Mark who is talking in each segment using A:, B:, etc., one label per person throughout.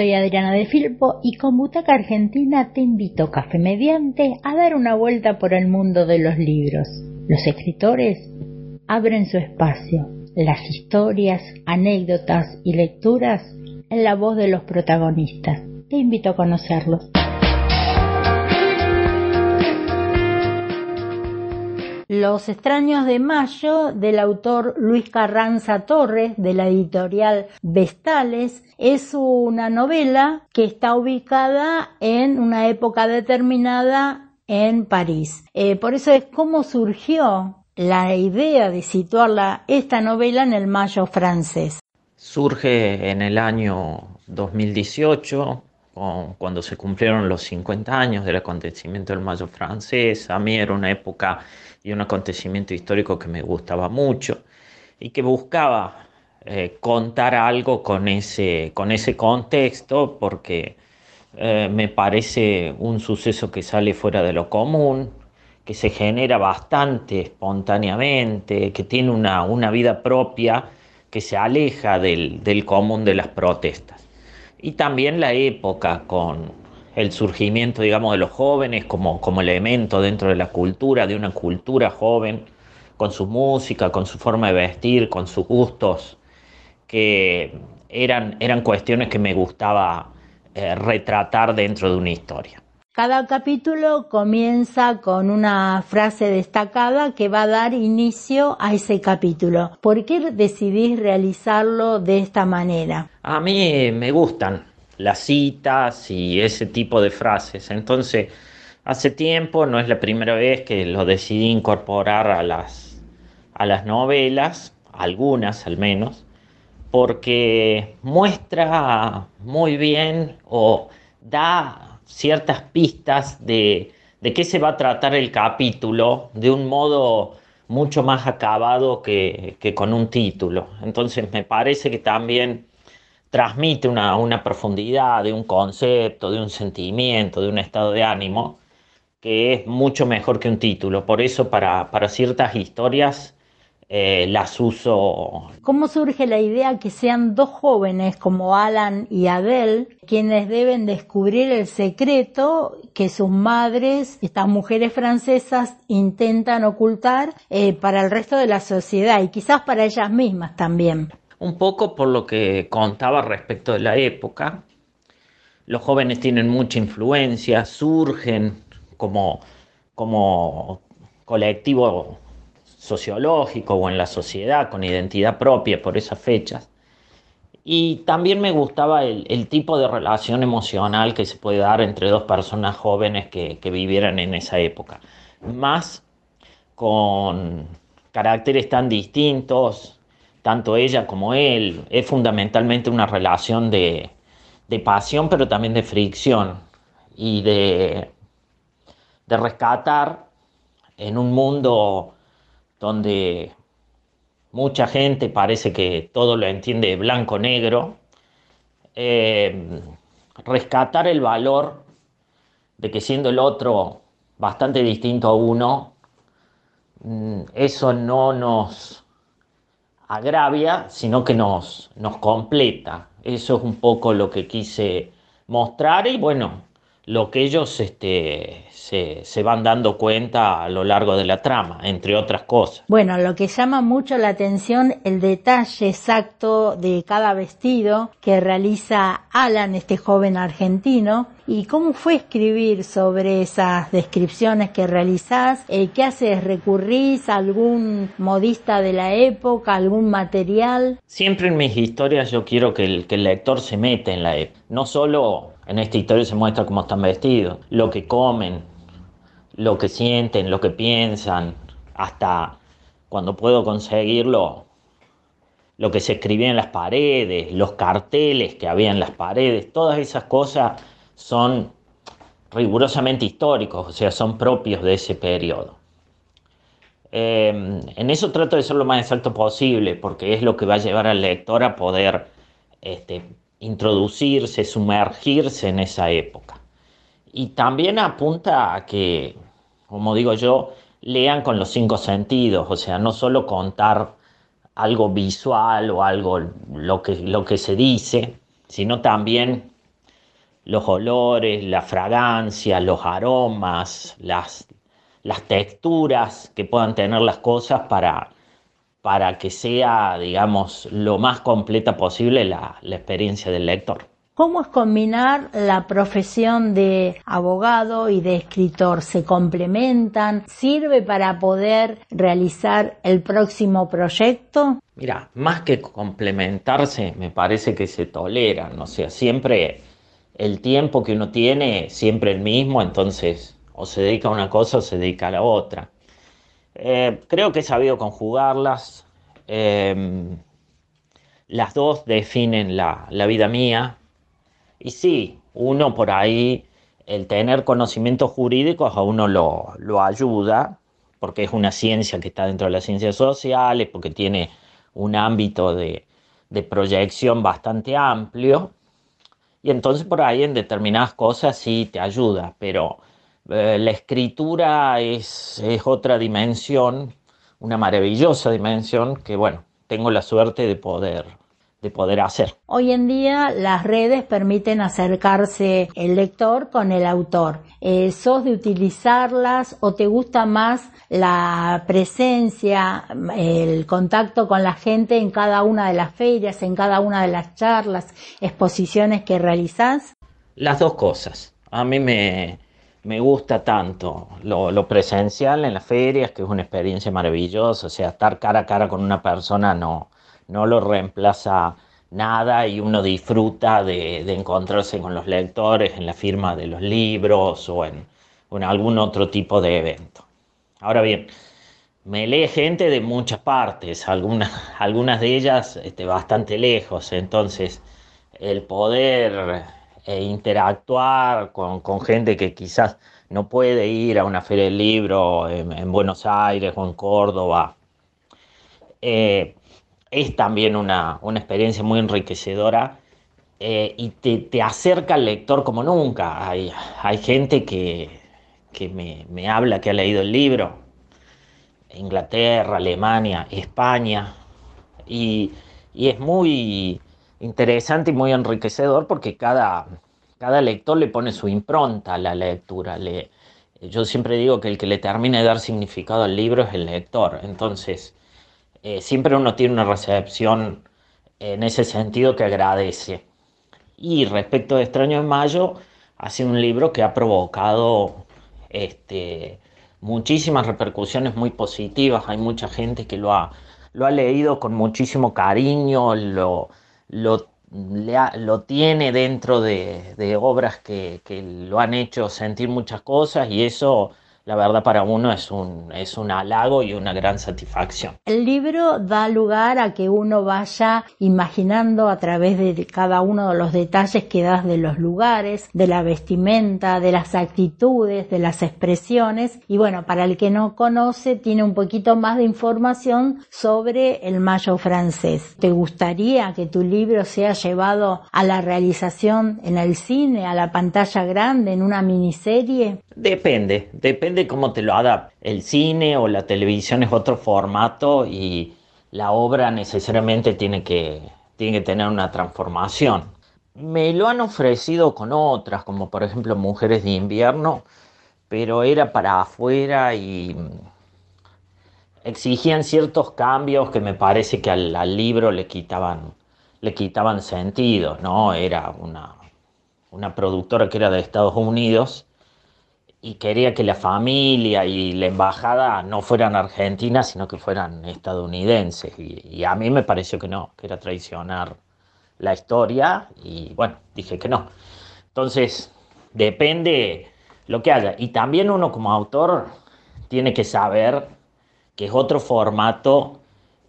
A: soy Adriana de Filpo y con Butaca Argentina te invito, café mediante, a dar una vuelta por el mundo de los libros. Los escritores abren su espacio, las historias, anécdotas y lecturas en la voz de los protagonistas. Te invito a conocerlos. Los extraños de Mayo del autor Luis Carranza Torres de la editorial Vestales es una novela que está ubicada en una época determinada en París. Eh, por eso es cómo surgió la idea de situarla esta novela en el Mayo francés.
B: Surge en el año 2018 cuando se cumplieron los 50 años del acontecimiento del Mayo francés. A mí era una época y un acontecimiento histórico que me gustaba mucho y que buscaba eh, contar algo con ese, con ese contexto porque eh, me parece un suceso que sale fuera de lo común, que se genera bastante espontáneamente, que tiene una, una vida propia, que se aleja del, del común de las protestas. Y también la época con, el surgimiento, digamos, de los jóvenes como, como elemento dentro de la cultura, de una cultura joven, con su música, con su forma de vestir, con sus gustos, que eran, eran cuestiones que me gustaba eh, retratar dentro de una historia.
A: Cada capítulo comienza con una frase destacada que va a dar inicio a ese capítulo. ¿Por qué decidís realizarlo de esta manera?
B: A mí me gustan las citas y ese tipo de frases. Entonces, hace tiempo, no es la primera vez que lo decidí incorporar a las, a las novelas, algunas al menos, porque muestra muy bien o da ciertas pistas de, de qué se va a tratar el capítulo de un modo mucho más acabado que, que con un título. Entonces me parece que también transmite una, profundidad de un concepto, de un sentimiento, de un estado de ánimo, que es mucho mejor que un título. Por eso para, ciertas historias eh, las uso.
A: ¿Cómo surge la idea que sean dos jóvenes como Alan y Adele quienes deben descubrir el secreto que sus madres, estas mujeres francesas, intentan ocultar eh, para el resto de la sociedad y quizás para ellas mismas también?
B: un poco por lo que contaba respecto de la época. Los jóvenes tienen mucha influencia, surgen como, como colectivo sociológico o en la sociedad con identidad propia por esas fechas. Y también me gustaba el, tipo de relación emocional que se puede dar entre dos personas jóvenes que, que vivieran en esa época. Más con caracteres tan distintos, tanto ella como él. Es fundamentalmente una relación de, pasión, pero también de fricción y de, de rescatar en un mundo donde mucha gente parece que todo lo entiende blanco-negro, eh, rescatar el valor de que siendo el otro bastante distinto a uno, mm, eso no nos agravia, sino que nos, nos completa. Eso es un poco lo que quise mostrar y bueno, lo que ellos este, se, van dando cuenta a lo largo de la trama, entre otras cosas.
A: Bueno, lo que llama mucho la atención el detalle exacto de cada vestido que realiza Alan, este joven argentino, y cómo fue escribir sobre esas descripciones que realizás, eh, qué haces, recurrís a algún modista de la época, algún material.
B: Siempre en mis historias yo quiero que el, que el lector se mete en la época, no solo en esta historia se muestra cómo están vestidos, lo que comen, lo que sienten, lo que piensan, hasta cuando puedo conseguirlo, lo que se escribía en las paredes, los carteles que había en las paredes, todas esas cosas son rigurosamente históricos, o sea, son propios de ese periodo. Em, en eso trato de ser lo más exacto posible, porque es lo que va a llevar al lector a poder este, introducirse, sumergirse en esa época. Y también apunta a que, como digo yo, lean con los cinco sentidos, o sea, no solo contar algo visual o algo lo que, lo que se dice, sino también los olores, la fragancia, los aromas, las, las texturas que puedan tener las cosas para, para que sea, digamos, lo más completa posible la, la experiencia del lector.
A: ¿Cómo es combinar la profesión de abogado y de escritor? ¿Se complementan? ¿Sirve para poder realizar el próximo proyecto?
B: Mira, más que complementarse, me parece que se toleran. O sea, siempre el tiempo que uno tiene, siempre el mismo, entonces o se dedica a una cosa o se dedica a la otra. Eh, creo que he sabido conjugarlas. Em, las dos definen la, vida mía, y sí, uno por ahí, el tener conocimientos jurídicos a uno lo, lo ayuda, porque es una ciencia que está dentro de las ciencias sociales, porque tiene un ámbito de, de proyección bastante amplio. Y entonces por ahí en determinadas cosas sí te ayuda, pero eh, la escritura es, es, otra dimensión, una maravillosa dimensión que bueno, tengo la suerte de poder de poder hacer.
A: Hoy en día las redes permiten acercarse el lector con el autor. Eh, ¿Sos de utilizarlas o te gusta más la presencia, el contacto con la gente en cada una de las ferias, en cada una de las charlas, exposiciones que realizás?
B: Las dos cosas. A mí me, me gusta tanto lo, presencial en las ferias, que es una experiencia maravillosa, o sea, estar cara a cara con una persona no, no lo reemplaza nada y uno disfruta de, encontrarse con los lectores en la firma de los libros o en, o en, algún otro tipo de evento. Ahora bien, me lee gente de muchas partes, algunas, algunas de ellas este, bastante lejos, entonces el poder eh, interactuar con, con, gente que quizás no puede ir a una feria del libro en, en Buenos Aires o en Córdoba, eh, es también una, una experiencia muy enriquecedora eh, y te, te, acerca al lector como nunca. Hay, hay gente que, que me, me, habla que ha leído el libro, Inglaterra, Alemania, España, y, y, es muy interesante y muy enriquecedor porque cada, cada lector le pone su impronta a la lectura. Le, yo siempre digo que el que le termina de dar significado al libro es el lector. Entonces, eh, siempre uno tiene una recepción en ese sentido que agradece. Y respecto de Extraño en Mayo, ha sido un libro que ha provocado este, muchísimas repercusiones muy positivas. Hay mucha gente que lo ha, lo ha leído con muchísimo cariño, lo, lo, ha, lo tiene dentro de, obras que, lo han hecho sentir muchas cosas y eso la verdad para uno es un, es un halago y una gran satisfacción.
A: El libro da lugar a que uno vaya imaginando a través de cada uno de los detalles que das de los lugares, de la vestimenta, de las actitudes, de las expresiones y bueno, para el que no conoce tiene un poquito más de información sobre el mayo francés. ¿Te gustaría que tu libro sea llevado a la realización en el cine, a la pantalla grande, en una miniserie?
B: Depende, depende cómo te lo haga. El cine o la televisión es otro formato y la obra necesariamente tiene que, tiene que tener una transformación. Me lo han ofrecido con otras, como por ejemplo Mujeres de Invierno, pero era para afuera y exigían ciertos cambios que me parece que al, al libro le quitaban, le quitaban sentido, ¿no? Era una, una productora que era de Estados Unidos y quería que la familia y la embajada no fueran argentinas, sino que fueran estadounidenses. Y, a mí me pareció que no, que era traicionar la historia y bueno, dije que no. Entonces, depende lo que haya. Y también uno como autor tiene que saber que es otro formato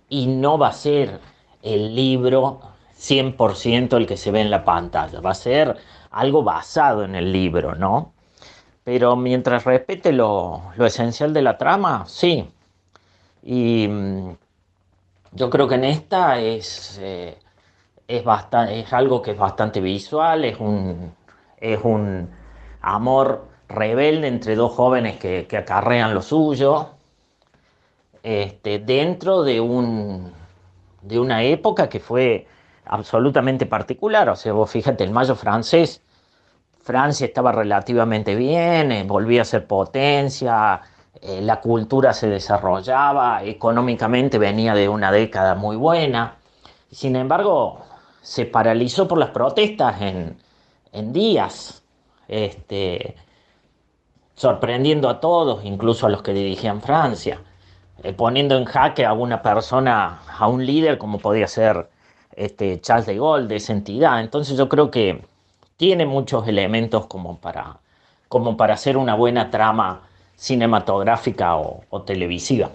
B: y no va a ser el libro 100% el que se ve en la pantalla, va a ser algo basado en el libro, ¿no? Pero mientras respete lo, lo esencial de la trama, sí. Y mm, yo creo que en esta es, eh, es, bastante, es algo que es bastante visual, es un, es un amor rebelde entre dos jóvenes que, que acarrean lo suyo, este, dentro de, un, de una época que fue absolutamente particular. O sea, vos fíjate, el mayo francés Francia estaba relativamente bien, eh, volvía a ser potencia, eh, la cultura se desarrollaba, económicamente venía de una década muy buena. Sin embargo, se paralizó por las protestas en, en días, este, sorprendiendo a todos, incluso a los que dirigían Francia, eh, poniendo en jaque a una persona, a un líder como podía ser este, Charles de Gaulle, de esa entidad. Entonces yo creo que tiene muchos elementos como para, como para hacer una buena trama cinematográfica o, o televisiva.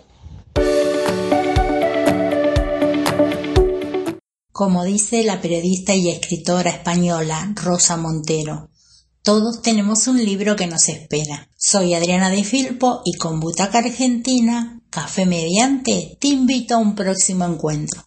A: Como dice la periodista y escritora española Rosa Montero, todos tenemos un libro que nos espera. Soy Adriana de Filpo y con Butaca Argentina, Café Mediante, te invito a un próximo encuentro.